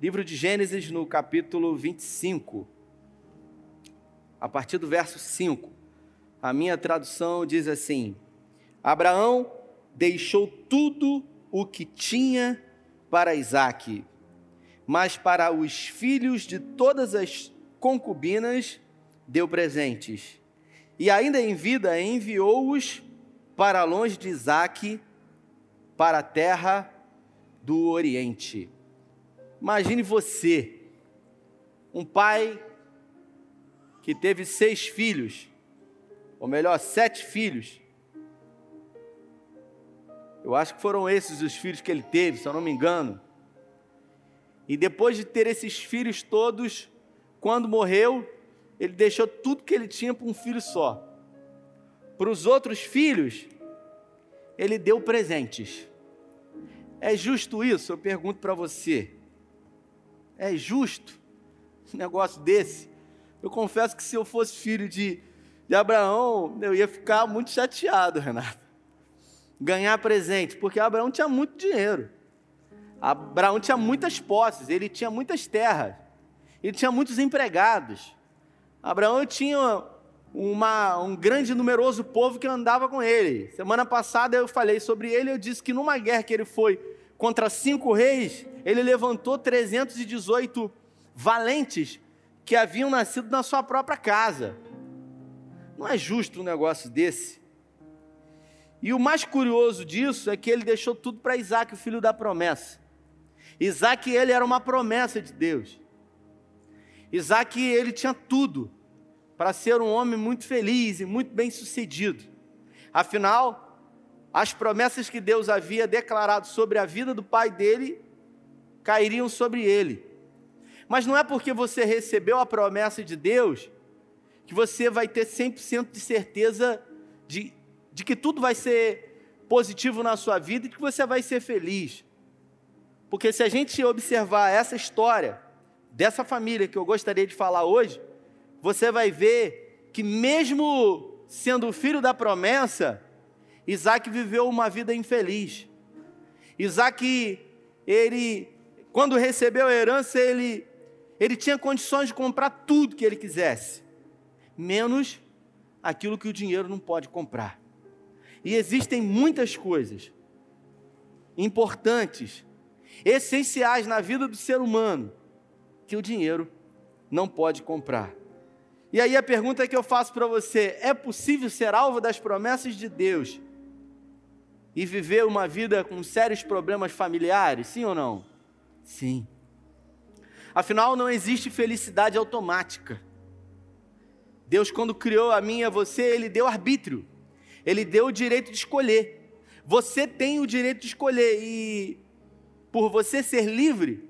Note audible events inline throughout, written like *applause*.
Livro de Gênesis, no capítulo 25, a partir do verso 5. A minha tradução diz assim: Abraão deixou tudo o que tinha para Isaque, mas para os filhos de todas as concubinas deu presentes. E ainda em vida enviou-os para longe de Isaque, para a terra do Oriente. Imagine você, um pai que teve seis filhos, ou melhor, sete filhos, eu acho que foram esses os filhos que ele teve, se eu não me engano. E depois de ter esses filhos todos, quando morreu, ele deixou tudo que ele tinha para um filho só. Para os outros filhos, ele deu presentes. É justo isso? Eu pergunto para você. É justo um negócio desse? Eu confesso que se eu fosse filho de, de Abraão, eu ia ficar muito chateado, Renato ganhar presente, porque Abraão tinha muito dinheiro. Abraão tinha muitas posses, ele tinha muitas terras, ele tinha muitos empregados. Abraão tinha uma, um grande numeroso povo que andava com ele. Semana passada eu falei sobre ele, eu disse que numa guerra que ele foi contra cinco reis, ele levantou 318 valentes que haviam nascido na sua própria casa. Não é justo um negócio desse. E o mais curioso disso é que ele deixou tudo para Isaac, o filho da promessa. Isaac, ele era uma promessa de Deus. Isaac, ele tinha tudo para ser um homem muito feliz e muito bem sucedido. Afinal, as promessas que Deus havia declarado sobre a vida do pai dele cairiam sobre ele. Mas não é porque você recebeu a promessa de Deus que você vai ter 100% de certeza de de que tudo vai ser positivo na sua vida e que você vai ser feliz. Porque se a gente observar essa história dessa família que eu gostaria de falar hoje, você vai ver que mesmo sendo filho da promessa, Isaac viveu uma vida infeliz. Isaac, ele, quando recebeu a herança, ele, ele tinha condições de comprar tudo que ele quisesse, menos aquilo que o dinheiro não pode comprar. E existem muitas coisas importantes, essenciais na vida do ser humano, que o dinheiro não pode comprar. E aí a pergunta que eu faço para você: é possível ser alvo das promessas de Deus e viver uma vida com sérios problemas familiares? Sim ou não? Sim. Afinal, não existe felicidade automática. Deus, quando criou a mim e a você, Ele deu arbítrio. Ele deu o direito de escolher. Você tem o direito de escolher e por você ser livre,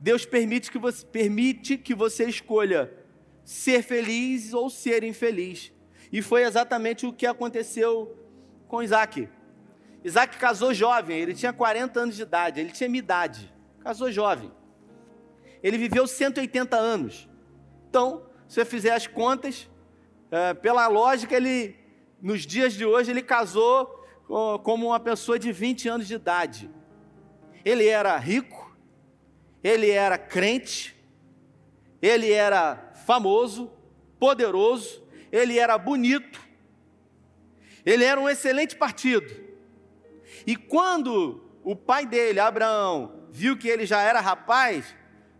Deus permite que você, permite que você escolha ser feliz ou ser infeliz. E foi exatamente o que aconteceu com Isaac. Isaac casou jovem, ele tinha 40 anos de idade, ele tinha minha idade, casou jovem. Ele viveu 180 anos. Então, se você fizer as contas, é, pela lógica, ele nos dias de hoje, ele casou como uma pessoa de 20 anos de idade. Ele era rico, ele era crente, ele era famoso, poderoso, ele era bonito, ele era um excelente partido. E quando o pai dele, Abraão, viu que ele já era rapaz,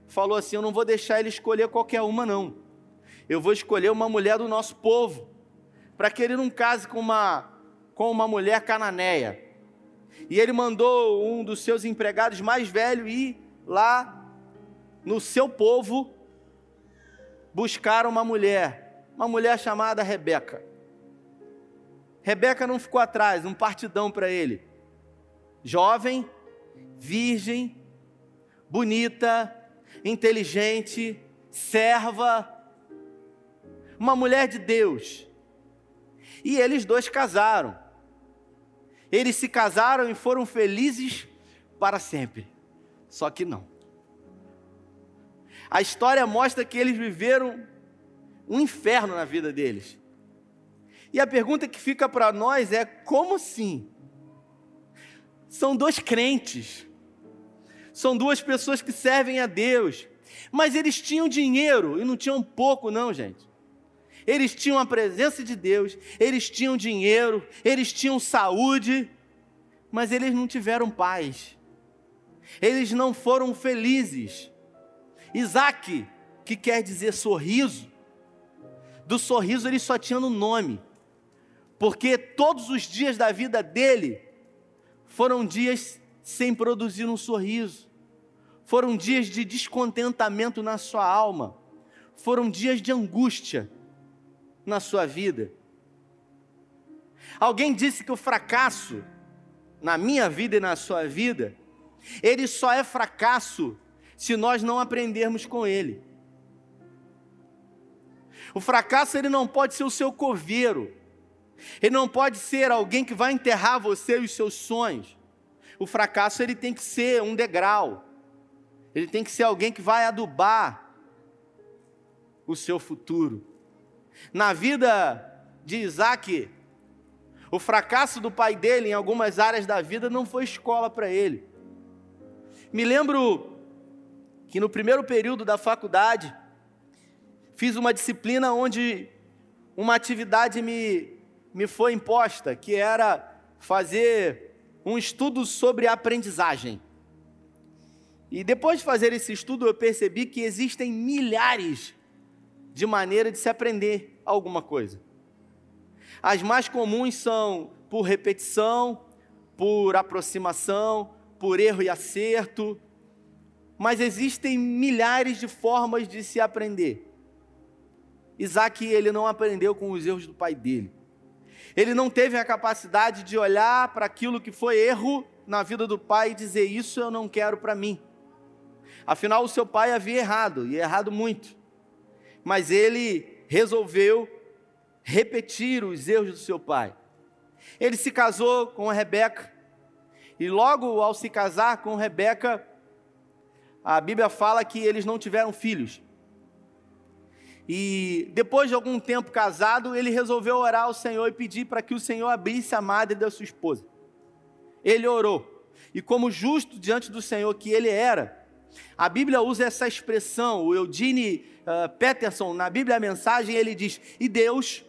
falou assim: Eu não vou deixar ele escolher qualquer uma, não. Eu vou escolher uma mulher do nosso povo para que ele não case com uma, com uma mulher cananeia. E ele mandou um dos seus empregados mais velho ir lá no seu povo buscar uma mulher, uma mulher chamada Rebeca. Rebeca não ficou atrás, um partidão para ele. Jovem, virgem, bonita, inteligente, serva, uma mulher de Deus. E eles dois casaram. Eles se casaram e foram felizes para sempre. Só que não. A história mostra que eles viveram um inferno na vida deles. E a pergunta que fica para nós é: como assim? São dois crentes, São duas pessoas que servem a Deus. Mas eles tinham dinheiro e não tinham pouco, não, gente. Eles tinham a presença de Deus, eles tinham dinheiro, eles tinham saúde, mas eles não tiveram paz. Eles não foram felizes. Isaac, que quer dizer sorriso, do sorriso ele só tinha no nome, porque todos os dias da vida dele foram dias sem produzir um sorriso, foram dias de descontentamento na sua alma, foram dias de angústia na sua vida. Alguém disse que o fracasso, na minha vida e na sua vida, ele só é fracasso se nós não aprendermos com ele. O fracasso ele não pode ser o seu coveiro. Ele não pode ser alguém que vai enterrar você e os seus sonhos. O fracasso ele tem que ser um degrau. Ele tem que ser alguém que vai adubar o seu futuro. Na vida de Isaac, o fracasso do pai dele em algumas áreas da vida não foi escola para ele. Me lembro que no primeiro período da faculdade, fiz uma disciplina onde uma atividade me, me foi imposta, que era fazer um estudo sobre aprendizagem. E depois de fazer esse estudo, eu percebi que existem milhares de maneiras de se aprender alguma coisa. As mais comuns são por repetição, por aproximação, por erro e acerto, mas existem milhares de formas de se aprender. Isaac, ele não aprendeu com os erros do pai dele. Ele não teve a capacidade de olhar para aquilo que foi erro na vida do pai e dizer: Isso eu não quero para mim. Afinal, o seu pai havia errado, e errado muito. Mas ele resolveu repetir os erros do seu pai. Ele se casou com Rebeca, e logo ao se casar com Rebeca, a Bíblia fala que eles não tiveram filhos. E depois de algum tempo casado, ele resolveu orar ao Senhor e pedir para que o Senhor abrisse a madre da sua esposa. Ele orou. E como justo diante do Senhor que ele era, a Bíblia usa essa expressão, o Eugene uh, Peterson, na Bíblia a mensagem, ele diz: E Deus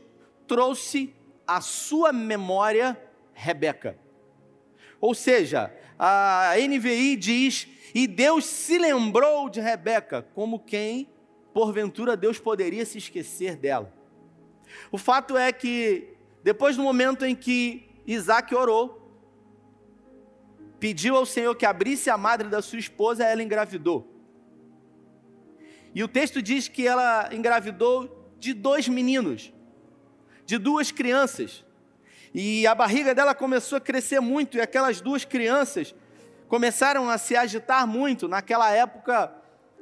trouxe à sua memória Rebeca. Ou seja, a NVI diz: E Deus se lembrou de Rebeca, como quem, porventura, Deus poderia se esquecer dela. O fato é que, depois do momento em que Isaac orou, pediu ao Senhor que abrisse a madre da sua esposa, ela engravidou. E o texto diz que ela engravidou de dois meninos, de duas crianças. E a barriga dela começou a crescer muito, e aquelas duas crianças começaram a se agitar muito. Naquela época,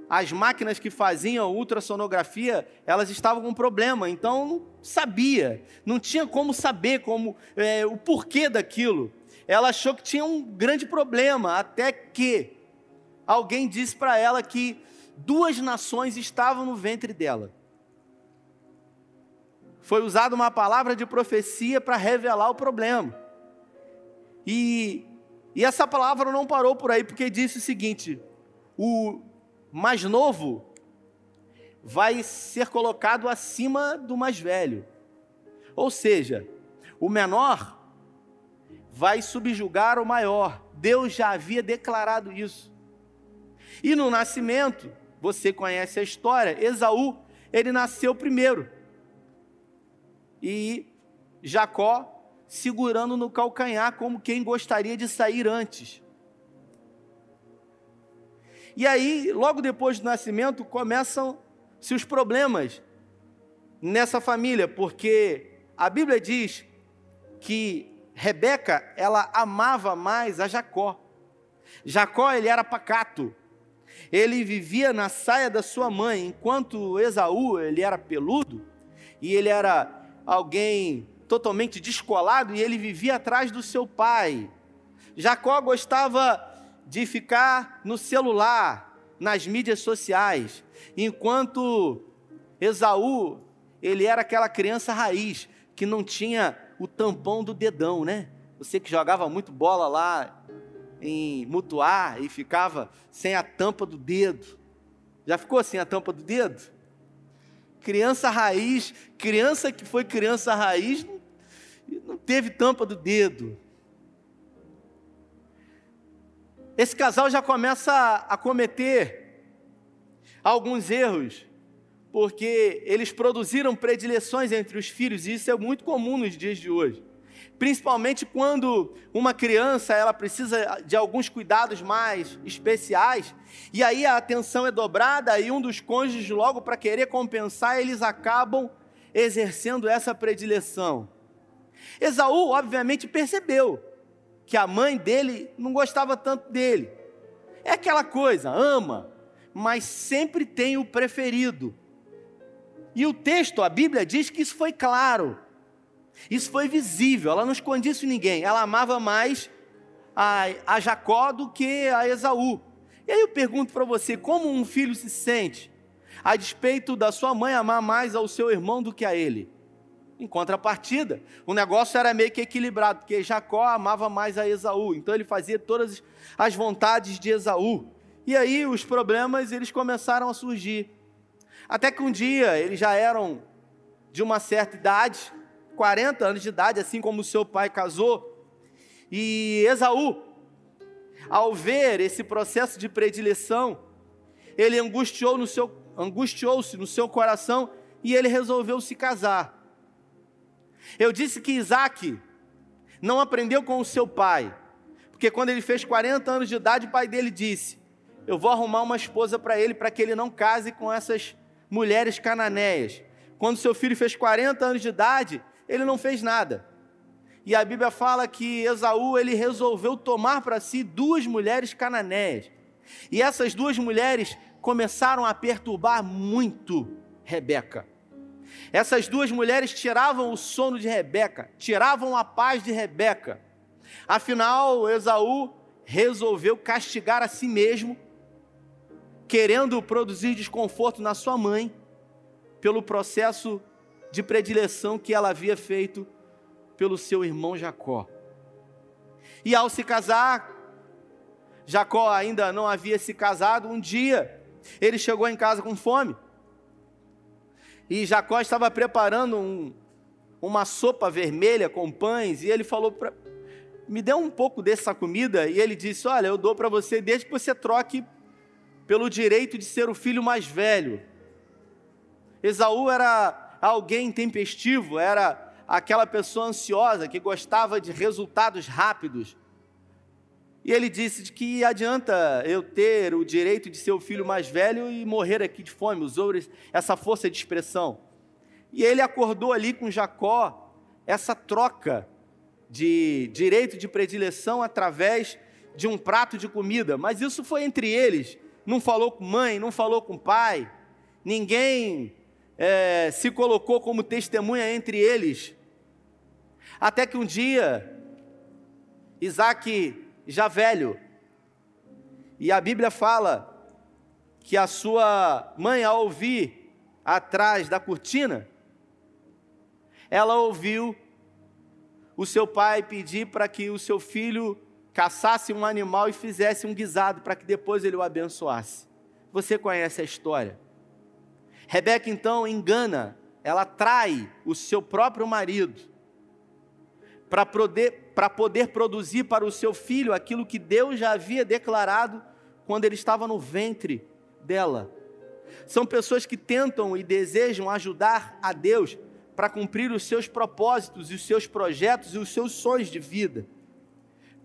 as máquinas que faziam ultrassonografia, elas estavam com problema, então não sabia, não tinha como saber como é, o porquê daquilo ela achou que tinha um grande problema, até que alguém disse para ela que duas nações estavam no ventre dela. Foi usada uma palavra de profecia para revelar o problema. E, e essa palavra não parou por aí, porque disse o seguinte: o mais novo vai ser colocado acima do mais velho. Ou seja, o menor vai subjugar o maior. Deus já havia declarado isso. E no nascimento, você conhece a história, Esaú, ele nasceu primeiro. E Jacó segurando no calcanhar como quem gostaria de sair antes. E aí, logo depois do nascimento, começam-se os problemas nessa família, porque a Bíblia diz que Rebeca, ela amava mais a Jacó. Jacó, ele era pacato. Ele vivia na saia da sua mãe, enquanto Esaú, ele era peludo e ele era alguém totalmente descolado e ele vivia atrás do seu pai. Jacó gostava de ficar no celular, nas mídias sociais, enquanto Esaú, ele era aquela criança raiz que não tinha o tampão do dedão, né? Você que jogava muito bola lá em mutuar e ficava sem a tampa do dedo. Já ficou sem a tampa do dedo? Criança raiz, criança que foi criança raiz, não, teve tampa do dedo. Esse casal já começa a cometer alguns erros, porque eles produziram predileções entre os filhos, e isso é muito comum nos dias de hoje principalmente quando uma criança ela precisa de alguns cuidados mais especiais, e aí a atenção é dobrada e um dos cônjuges logo para querer compensar, eles acabam exercendo essa predileção. Esaú, obviamente, percebeu que a mãe dele não gostava tanto dele. É aquela coisa, ama, mas sempre tem o preferido. E o texto, a Bíblia diz que isso foi claro. Isso foi visível, ela não escondia isso ninguém. Ela amava mais a, a Jacó do que a Esaú. E aí eu pergunto para você: como um filho se sente a despeito da sua mãe amar mais ao seu irmão do que a ele? Em contrapartida, o negócio era meio que equilibrado, porque Jacó amava mais a Esaú, então ele fazia todas as vontades de Esaú. E aí os problemas eles começaram a surgir. Até que um dia eles já eram de uma certa idade, 40 anos de idade, assim como seu pai casou. E Esaú, ao ver esse processo de predileção, ele angustiou no seu angustiou-se no seu coração e ele resolveu se casar. Eu disse que Isaac não aprendeu com o seu pai, porque quando ele fez 40 anos de idade, o pai dele disse: Eu vou arrumar uma esposa para ele, para que ele não case com essas mulheres cananeias. Quando seu filho fez 40 anos de idade, ele não fez nada. E a Bíblia fala que Esaú ele resolveu tomar para si duas mulheres cananeias. E essas duas mulheres começaram a perturbar muito Rebeca. Essas duas mulheres tiravam o sono de Rebeca, tiravam a paz de Rebeca. Afinal, Esaú resolveu castigar a si mesmo, querendo produzir desconforto na sua mãe, pelo processo de predileção que ela havia feito pelo seu irmão Jacó. E ao se casar, Jacó ainda não havia se casado, um dia ele chegou em casa com fome. E Jacó estava preparando um, uma sopa vermelha com pães, e ele falou para me dê um pouco dessa comida, e ele disse: Olha, eu dou para você desde que você troque pelo direito de ser o filho mais velho. Esaú era alguém tempestivo, era aquela pessoa ansiosa que gostava de resultados rápidos. E ele disse de que adianta eu ter o direito de ser o filho mais velho e morrer aqui de fome, usou essa força de expressão. E ele acordou ali com Jacó essa troca de direito de predileção através de um prato de comida, mas isso foi entre eles, não falou com mãe, não falou com pai, ninguém é, se colocou como testemunha entre eles. Até que um dia, Isaac, já velho, e a Bíblia fala que a sua mãe, ao ouvir atrás da cortina, ela ouviu o seu pai pedir para que o seu filho caçasse um animal e fizesse um guisado para que depois ele o abençoasse. Você conhece a história. Rebeca então engana, ela trai o seu próprio marido para poder, poder produzir para o seu filho aquilo que Deus já havia declarado quando ele estava no ventre dela. São pessoas que tentam e desejam ajudar a Deus para cumprir os seus propósitos os seus projetos e os seus sonhos de vida.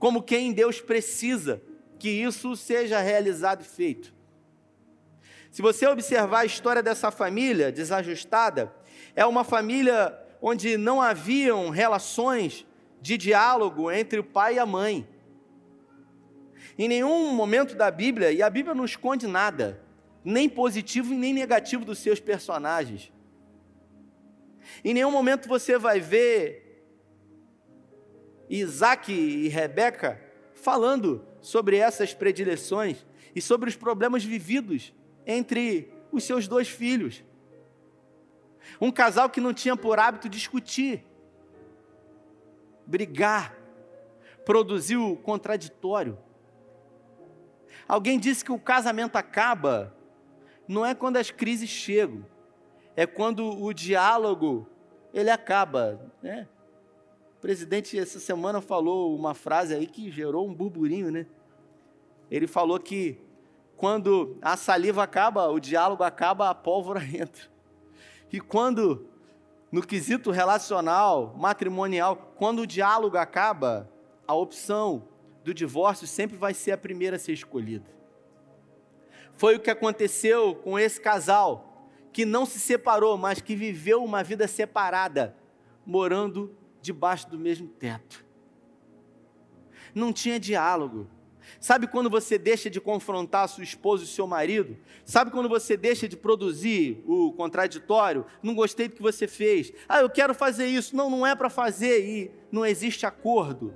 Como quem Deus precisa que isso seja realizado e feito. Se você observar a história dessa família desajustada, é uma família onde não haviam relações de diálogo entre o pai e a mãe. Em nenhum momento da Bíblia, e a Bíblia não esconde nada, nem positivo e nem negativo dos seus personagens. Em nenhum momento você vai ver Isaac e Rebeca falando sobre essas predileções e sobre os problemas vividos entre os seus dois filhos. Um casal que não tinha por hábito discutir, brigar, produziu contraditório. Alguém disse que o casamento acaba não é quando as crises chegam, é quando o diálogo ele acaba, né? O presidente essa semana falou uma frase aí que gerou um burburinho, né? Ele falou que quando a saliva acaba, o diálogo acaba, a pólvora *laughs* entra. E quando no quesito relacional, matrimonial, quando o diálogo acaba, a opção do divórcio sempre vai ser a primeira a ser escolhida. Foi o que aconteceu com esse casal que não se separou, mas que viveu uma vida separada, morando debaixo do mesmo teto. Não tinha diálogo. Sabe quando você deixa de confrontar sua esposa e seu marido? Sabe quando você deixa de produzir o contraditório? Não gostei do que você fez. Ah, eu quero fazer isso. Não, não é para fazer e não existe acordo.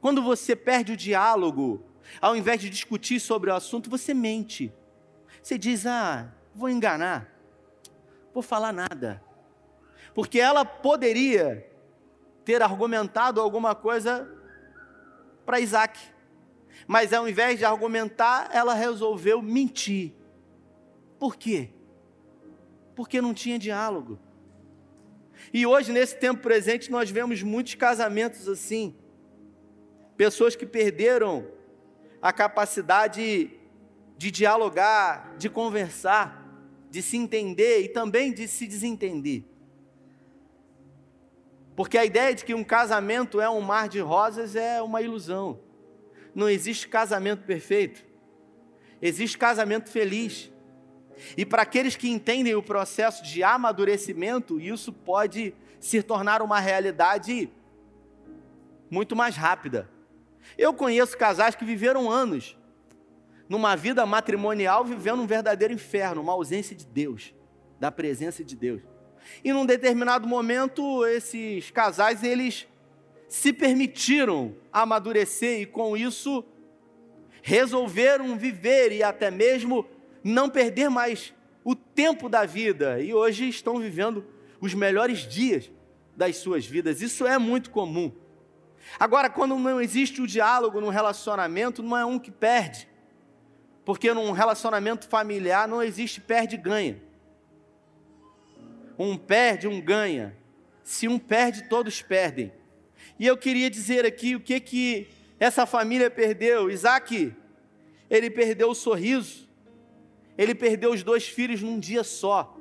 Quando você perde o diálogo, ao invés de discutir sobre o assunto, você mente. Você diz: Ah, vou enganar, vou falar nada. Porque ela poderia ter argumentado alguma coisa para Isaac. Mas ao invés de argumentar, ela resolveu mentir. Por quê? Porque não tinha diálogo. E hoje, nesse tempo presente, nós vemos muitos casamentos assim. Pessoas que perderam a capacidade de dialogar, de conversar, de se entender e também de se desentender. Porque a ideia de que um casamento é um mar de rosas é uma ilusão. Não existe casamento perfeito. Existe casamento feliz. E para aqueles que entendem o processo de amadurecimento, isso pode se tornar uma realidade muito mais rápida. Eu conheço casais que viveram anos numa vida matrimonial vivendo um verdadeiro inferno, uma ausência de Deus, da presença de Deus. E num determinado momento, esses casais, eles se permitiram amadurecer e com isso resolveram viver e até mesmo não perder mais o tempo da vida. E hoje estão vivendo os melhores dias das suas vidas. Isso é muito comum. Agora, quando não existe o diálogo no relacionamento, não é um que perde. Porque num relacionamento familiar não existe perde-ganha um perde, um ganha. Se um perde, todos perdem. E eu queria dizer aqui o que que essa família perdeu. Isaac, ele perdeu o sorriso. Ele perdeu os dois filhos num dia só.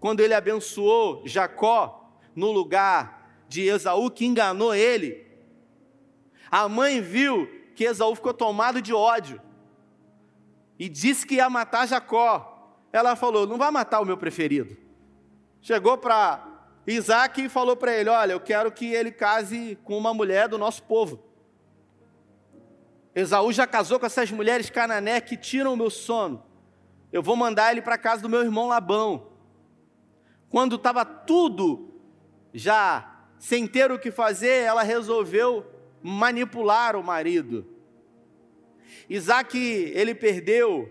Quando ele abençoou Jacó no lugar de Esaú, que enganou ele. A mãe viu que Esaú ficou tomado de ódio e disse que ia matar Jacó. Ela falou: Não vai matar o meu preferido chegou para Isaac e falou para ele: Olha, eu quero que ele case com uma mulher do nosso povo. Esaú já casou com essas mulheres canané que tiram o meu sono. Eu vou mandar ele para casa do meu irmão Labão. Quando estava tudo já sem ter o que fazer, ela resolveu manipular o marido. Isaac, ele perdeu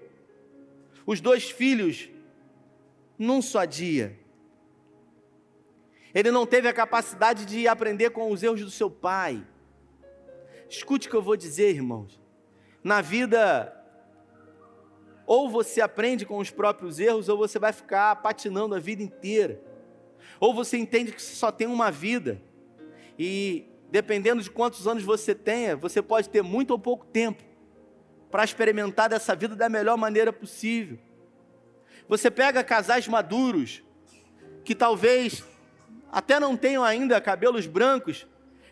os dois filhos num só dia. Ele não teve a capacidade de aprender com os erros do seu pai. Escute o que eu vou dizer, irmãos. Na vida, ou você aprende com os próprios erros, ou você vai ficar patinando a vida inteira. Ou você entende que você só tem uma vida. E dependendo de quantos anos você tenha, você pode ter muito ou pouco tempo para experimentar dessa vida da melhor maneira possível. Você pega casais maduros que talvez até não tenham ainda cabelos brancos,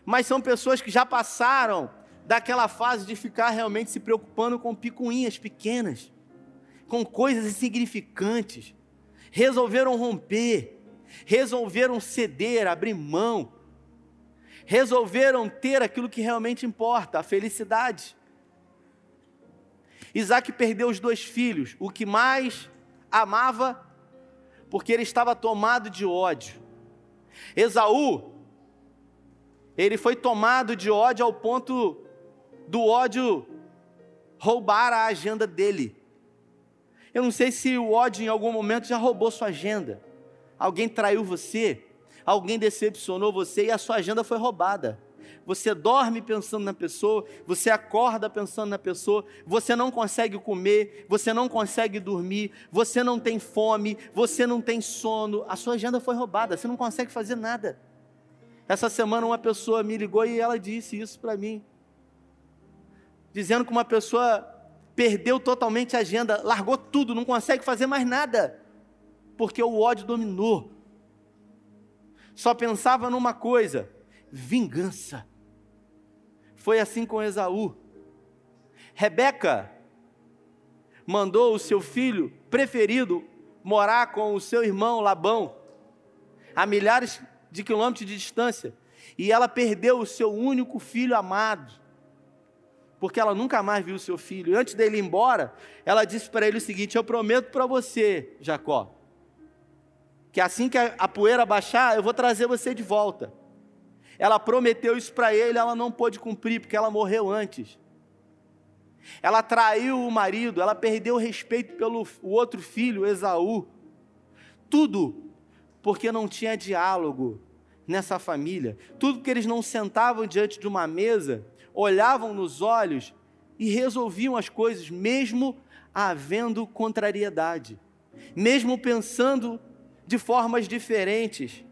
mas são pessoas que já passaram daquela fase de ficar realmente se preocupando com picuinhas pequenas, com coisas insignificantes. Resolveram romper, resolveram ceder, abrir mão, resolveram ter aquilo que realmente importa, a felicidade. Isaac perdeu os dois filhos, o que mais amava, porque ele estava tomado de ódio. Esaú, ele foi tomado de ódio ao ponto do ódio roubar a agenda dele. Eu não sei se o ódio em algum momento já roubou sua agenda. Alguém traiu você, alguém decepcionou você e a sua agenda foi roubada. Você dorme pensando na pessoa, você acorda pensando na pessoa, você não consegue comer, você não consegue dormir, você não tem fome, você não tem sono, a sua agenda foi roubada, você não consegue fazer nada. Essa semana uma pessoa me ligou e ela disse isso para mim, dizendo que uma pessoa perdeu totalmente a agenda, largou tudo, não consegue fazer mais nada, porque o ódio dominou. Só pensava numa coisa: vingança. Foi assim com Esaú. Rebeca mandou o seu filho preferido morar com o seu irmão Labão, a milhares de quilômetros de distância, e ela perdeu o seu único filho amado, porque ela nunca mais viu o seu filho. E antes dele ir embora, ela disse para ele o seguinte: Eu prometo para você, Jacó, que assim que a poeira baixar, eu vou trazer você de volta. Ela prometeu isso para ele, ela não pôde cumprir, porque ela morreu antes. Ela traiu o marido, ela perdeu o respeito pelo o outro filho, Esaú. Tudo porque não tinha diálogo nessa família. Tudo porque eles não sentavam diante de uma mesa, olhavam nos olhos e resolviam as coisas, mesmo havendo contrariedade, mesmo pensando de formas diferentes.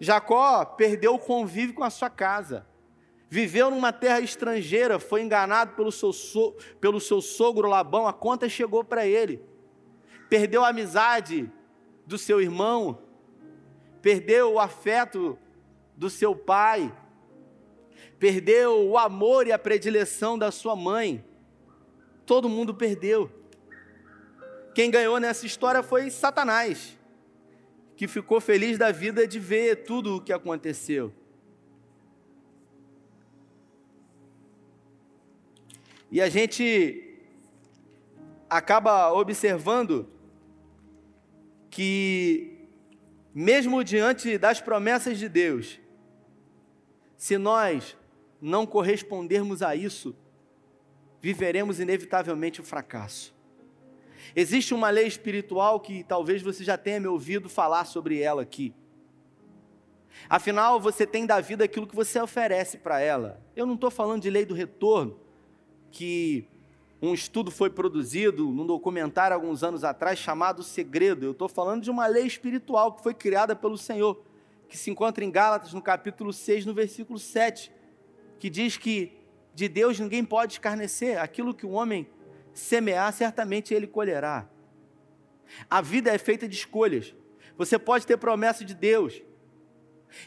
Jacó perdeu o convívio com a sua casa. Viveu numa terra estrangeira, foi enganado pelo seu, so, pelo seu sogro Labão, a conta chegou para ele. Perdeu a amizade do seu irmão, perdeu o afeto do seu pai, perdeu o amor e a predileção da sua mãe. Todo mundo perdeu. Quem ganhou nessa história foi Satanás que ficou feliz da vida de ver tudo o que aconteceu. E a gente acaba observando que, mesmo diante das promessas de Deus, se nós não correspondermos a isso, viveremos inevitavelmente o fracasso. Existe uma lei espiritual que talvez você já tenha me ouvido falar sobre ela aqui. Afinal, você tem da vida aquilo que você oferece para ela. Eu não estou falando de lei do retorno, que um estudo foi produzido num documentário alguns anos atrás chamado Segredo. Eu estou falando de uma lei espiritual que foi criada pelo Senhor, que se encontra em Gálatas, no capítulo 6, no versículo 7, que diz que de Deus ninguém pode escarnecer. Aquilo que o homem semear, certamente ele colherá. A vida é feita de escolhas. Você pode ter promessa de Deus.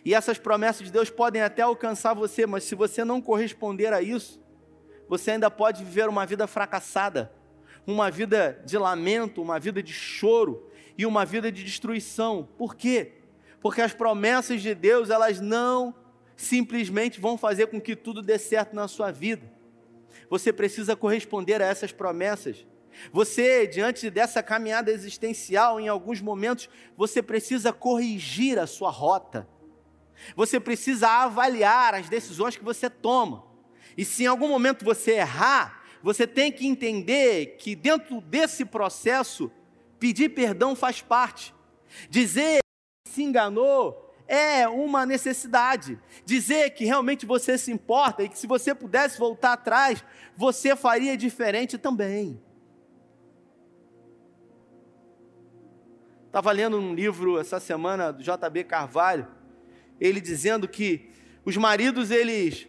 E essas promessas de Deus podem até alcançar você, mas se você não corresponder a isso, você ainda pode viver uma vida fracassada, uma vida de lamento, uma vida de choro e uma vida de destruição. Por quê? Porque as promessas de Deus, elas não simplesmente vão fazer com que tudo dê certo na sua vida. Você precisa corresponder a essas promessas. Você, diante dessa caminhada existencial, em alguns momentos, você precisa corrigir a sua rota. Você precisa avaliar as decisões que você toma. E se em algum momento você errar, você tem que entender que dentro desse processo, pedir perdão faz parte. Dizer que se enganou é uma necessidade. Dizer que realmente você se importa e que se você pudesse voltar atrás, você faria diferente também. Estava lendo um livro essa semana do JB Carvalho, ele dizendo que os maridos eles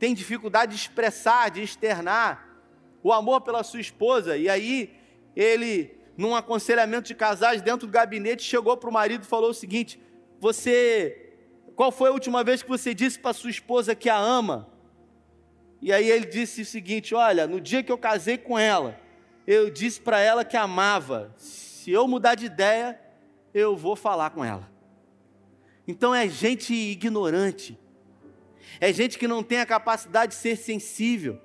têm dificuldade de expressar, de externar o amor pela sua esposa, e aí ele, num aconselhamento de casais dentro do gabinete, chegou para o marido e falou o seguinte: você, qual foi a última vez que você disse para sua esposa que a ama? E aí ele disse o seguinte: Olha, no dia que eu casei com ela, eu disse para ela que amava. Se eu mudar de ideia, eu vou falar com ela. Então é gente ignorante, é gente que não tem a capacidade de ser sensível.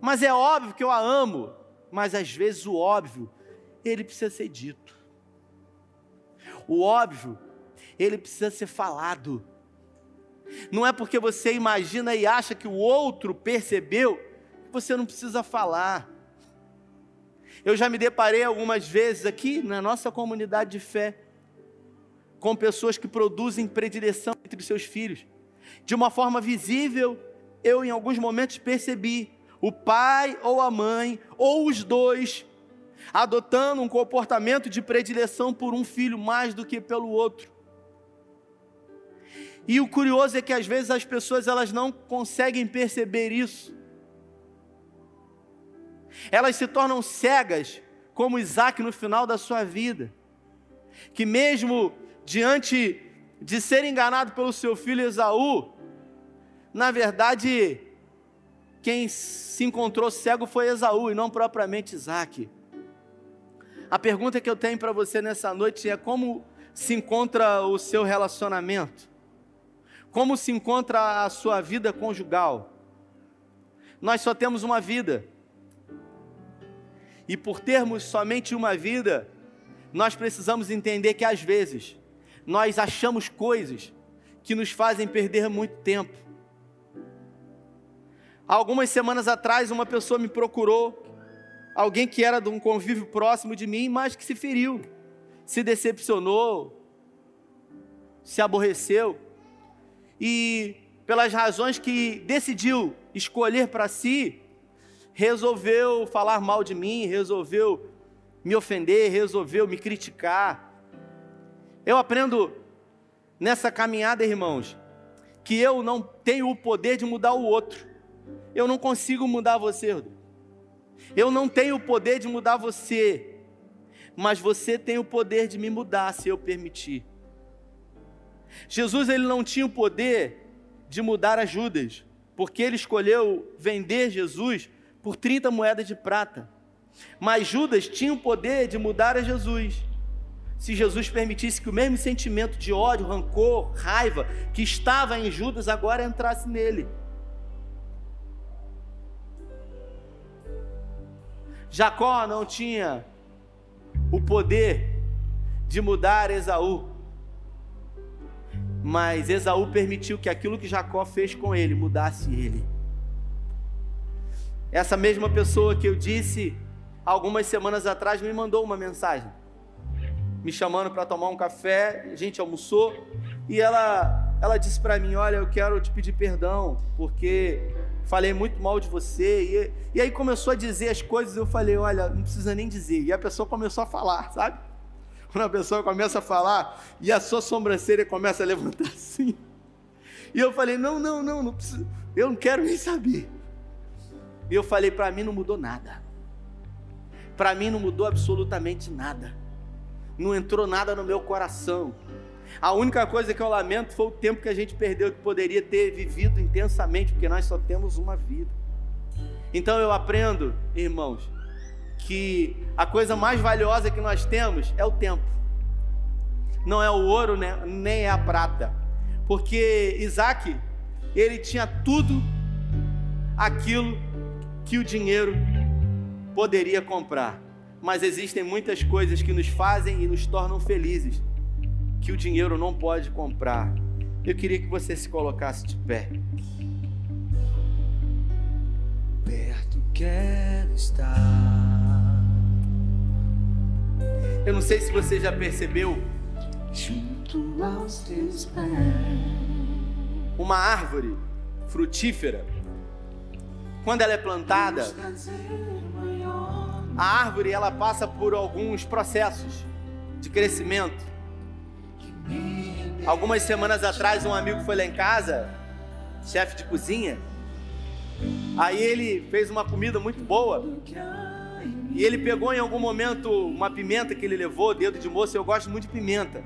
Mas é óbvio que eu a amo, mas às vezes o óbvio, ele precisa ser dito. O óbvio ele precisa ser falado. Não é porque você imagina e acha que o outro percebeu, que você não precisa falar. Eu já me deparei algumas vezes aqui na nossa comunidade de fé com pessoas que produzem predileção entre os seus filhos. De uma forma visível, eu em alguns momentos percebi o pai ou a mãe, ou os dois, adotando um comportamento de predileção por um filho mais do que pelo outro. E o curioso é que às vezes as pessoas elas não conseguem perceber isso. Elas se tornam cegas, como Isaac no final da sua vida, que mesmo diante de ser enganado pelo seu filho Esaú, na verdade, quem se encontrou cego foi Esaú e não propriamente Isaac. A pergunta que eu tenho para você nessa noite é como se encontra o seu relacionamento? Como se encontra a sua vida conjugal? Nós só temos uma vida. E por termos somente uma vida, nós precisamos entender que às vezes nós achamos coisas que nos fazem perder muito tempo. Algumas semanas atrás, uma pessoa me procurou, alguém que era de um convívio próximo de mim, mas que se feriu, se decepcionou, se aborreceu e, pelas razões que decidiu escolher para si, resolveu falar mal de mim, resolveu me ofender, resolveu me criticar. Eu aprendo nessa caminhada, irmãos, que eu não tenho o poder de mudar o outro. Eu não consigo mudar você. Eu não tenho o poder de mudar você. Mas você tem o poder de me mudar se eu permitir. Jesus ele não tinha o poder de mudar a Judas, porque ele escolheu vender Jesus por 30 moedas de prata. Mas Judas tinha o poder de mudar a Jesus. Se Jesus permitisse que o mesmo sentimento de ódio, rancor, raiva que estava em Judas agora entrasse nele. Jacó não tinha o poder de mudar Esaú. Mas Esaú permitiu que aquilo que Jacó fez com ele mudasse ele. Essa mesma pessoa que eu disse algumas semanas atrás me mandou uma mensagem, me chamando para tomar um café. A gente almoçou e ela, ela disse para mim: Olha, eu quero te pedir perdão porque falei muito mal de você. E, e aí começou a dizer as coisas. Eu falei: Olha, não precisa nem dizer. E a pessoa começou a falar, sabe? *laughs* Quando a pessoa começa a falar e a sua sobrancelha começa a levantar assim. E eu falei: não, não, não, não preciso, eu não quero nem saber. E eu falei: para mim não mudou nada. Para mim não mudou absolutamente nada. Não entrou nada no meu coração. A única coisa que eu lamento foi o tempo que a gente perdeu, que poderia ter vivido intensamente, porque nós só temos uma vida. Então eu aprendo, irmãos, que a coisa mais valiosa que nós temos é o tempo. Não é o ouro, né? nem é a prata. Porque Isaac, ele tinha tudo aquilo que o dinheiro poderia comprar. Mas existem muitas coisas que nos fazem e nos tornam felizes, que o dinheiro não pode comprar. Eu queria que você se colocasse de pé. Perto quero estar. Eu não sei se você já percebeu. Junto aos teus pés. Uma árvore frutífera, quando ela é plantada, a árvore ela passa por alguns processos de crescimento. Algumas semanas atrás, um amigo foi lá em casa, chefe de cozinha. Aí ele fez uma comida muito boa. E ele pegou em algum momento uma pimenta que ele levou, dedo de moço, eu gosto muito de pimenta.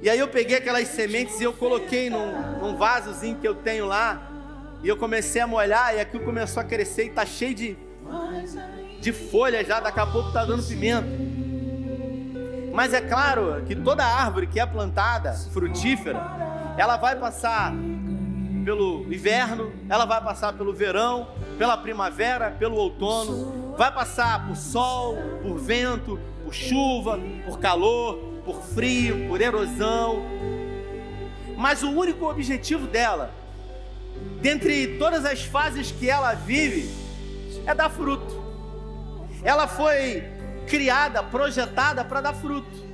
E aí eu peguei aquelas sementes e eu coloquei num, num vasozinho que eu tenho lá. E eu comecei a molhar e aquilo começou a crescer e tá cheio de, de folha já, daqui a pouco tá dando pimenta. Mas é claro que toda árvore que é plantada, frutífera, ela vai passar pelo inverno, ela vai passar pelo verão, pela primavera, pelo outono, vai passar por sol, por vento, por chuva, por calor, por frio, por erosão. Mas o único objetivo dela, dentre todas as fases que ela vive, é dar fruto. Ela foi criada, projetada para dar fruto.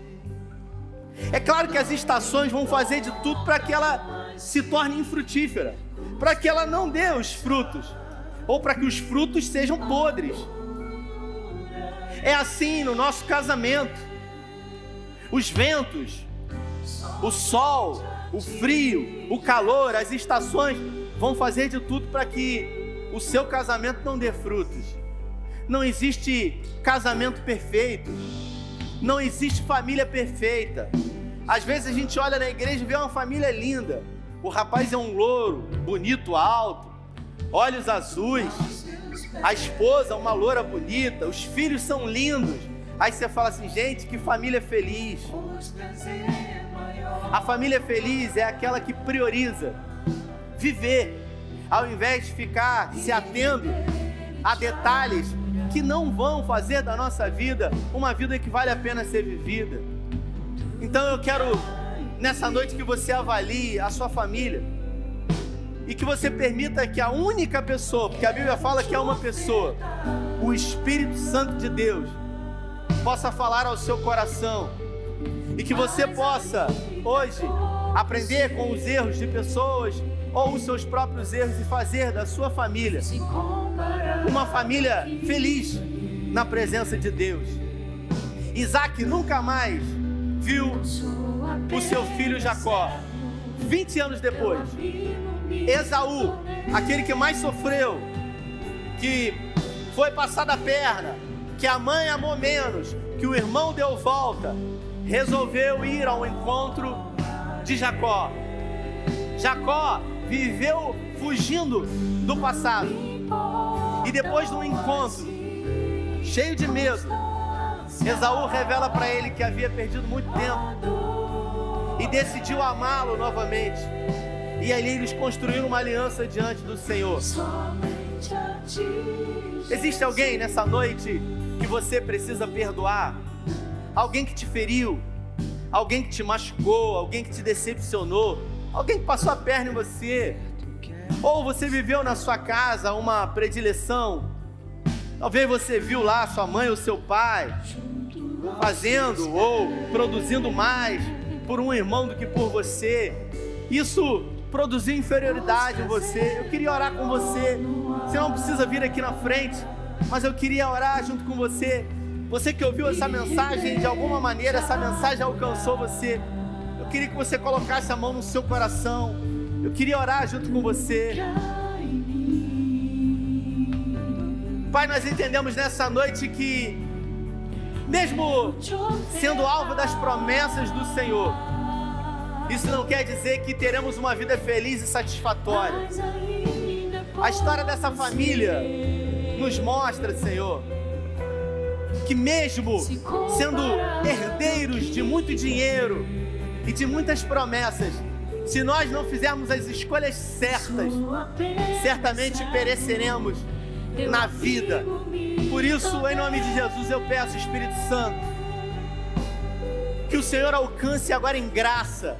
É claro que as estações vão fazer de tudo para que ela se torne infrutífera, para que ela não dê os frutos, ou para que os frutos sejam podres. É assim no nosso casamento. Os ventos, o sol, o frio, o calor, as estações vão fazer de tudo para que o seu casamento não dê frutos. Não existe casamento perfeito. Não existe família perfeita. Às vezes a gente olha na igreja e vê uma família linda. O rapaz é um louro, bonito, alto, olhos azuis. A esposa, uma loura bonita. Os filhos são lindos. Aí você fala assim, gente, que família feliz. A família feliz é aquela que prioriza viver, ao invés de ficar se atendo a detalhes que não vão fazer da nossa vida uma vida que vale a pena ser vivida. Então eu quero nessa noite que você avalie a sua família e que você permita que a única pessoa, porque a Bíblia fala que é uma pessoa, o Espírito Santo de Deus, possa falar ao seu coração e que você possa hoje aprender com os erros de pessoas ou os seus próprios erros e fazer da sua família uma família feliz na presença de Deus. Isaac nunca mais viu o seu filho Jacó. 20 anos depois, Esaú, aquele que mais sofreu, que foi passado a perna, que a mãe amou menos, que o irmão deu volta, resolveu ir ao encontro de Jacó. Jacó viveu fugindo do passado. E depois de um encontro cheio de medo, Esaú revela para ele que havia perdido muito tempo e decidiu amá-lo novamente. E ali eles construíram uma aliança diante do Senhor. Existe alguém nessa noite que você precisa perdoar? Alguém que te feriu? Alguém que te machucou? Alguém que te decepcionou? Alguém que passou a perna em você? Ou você viveu na sua casa uma predileção? Talvez você viu lá sua mãe ou seu pai fazendo ou produzindo mais por um irmão do que por você. Isso produziu inferioridade em você. Eu queria orar com você. Você não precisa vir aqui na frente, mas eu queria orar junto com você. Você que ouviu essa mensagem, de alguma maneira essa mensagem alcançou você. Eu queria que você colocasse a mão no seu coração. Eu queria orar junto com você. Pai, nós entendemos nessa noite que, mesmo sendo alvo das promessas do Senhor, isso não quer dizer que teremos uma vida feliz e satisfatória. A história dessa família nos mostra, Senhor, que mesmo sendo herdeiros de muito dinheiro e de muitas promessas, se nós não fizermos as escolhas certas, certamente pereceremos na vida. Por isso, em nome de Jesus, eu peço, Espírito Santo, que o Senhor alcance agora em graça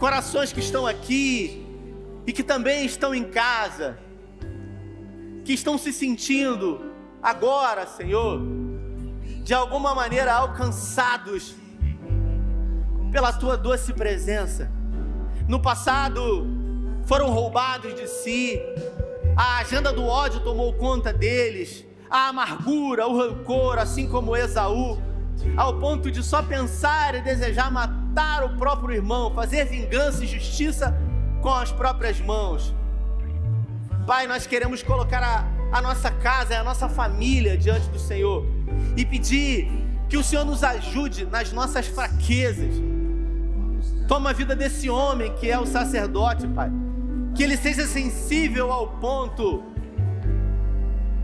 corações que estão aqui e que também estão em casa, que estão se sentindo agora, Senhor, de alguma maneira alcançados pela tua doce presença. No passado foram roubados de si, a agenda do ódio tomou conta deles, a amargura, o rancor, assim como Esaú, ao ponto de só pensar e desejar matar o próprio irmão, fazer vingança e justiça com as próprias mãos. Pai, nós queremos colocar a, a nossa casa, a nossa família diante do Senhor e pedir que o Senhor nos ajude nas nossas fraquezas Toma a vida desse homem que é o sacerdote, Pai. Que ele seja sensível ao ponto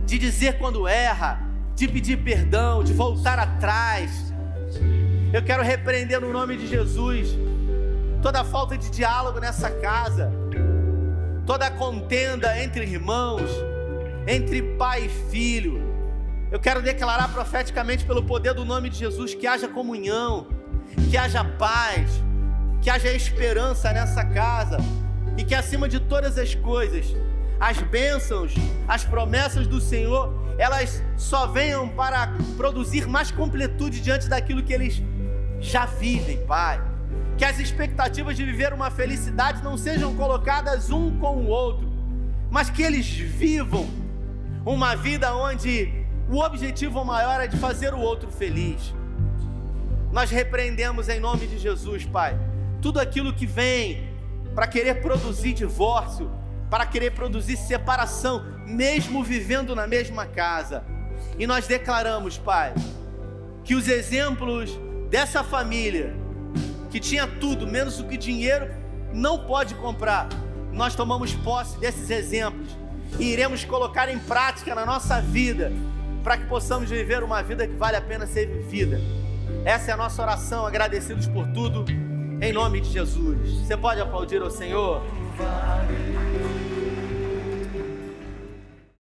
de dizer quando erra, de pedir perdão, de voltar atrás. Eu quero repreender no nome de Jesus toda falta de diálogo nessa casa, toda contenda entre irmãos, entre pai e filho. Eu quero declarar profeticamente pelo poder do nome de Jesus que haja comunhão, que haja paz, que haja esperança nessa casa e que acima de todas as coisas, as bênçãos, as promessas do Senhor, elas só venham para produzir mais completude diante daquilo que eles já vivem, Pai. Que as expectativas de viver uma felicidade não sejam colocadas um com o outro, mas que eles vivam uma vida onde o objetivo maior é de fazer o outro feliz. Nós repreendemos em nome de Jesus, Pai, tudo aquilo que vem para querer produzir divórcio, para querer produzir separação, mesmo vivendo na mesma casa. E nós declaramos, Pai, que os exemplos dessa família, que tinha tudo menos o que dinheiro não pode comprar, nós tomamos posse desses exemplos e iremos colocar em prática na nossa vida, para que possamos viver uma vida que vale a pena ser vivida. Essa é a nossa oração, agradecidos por tudo, em nome de Jesus. Você pode aplaudir ao Senhor?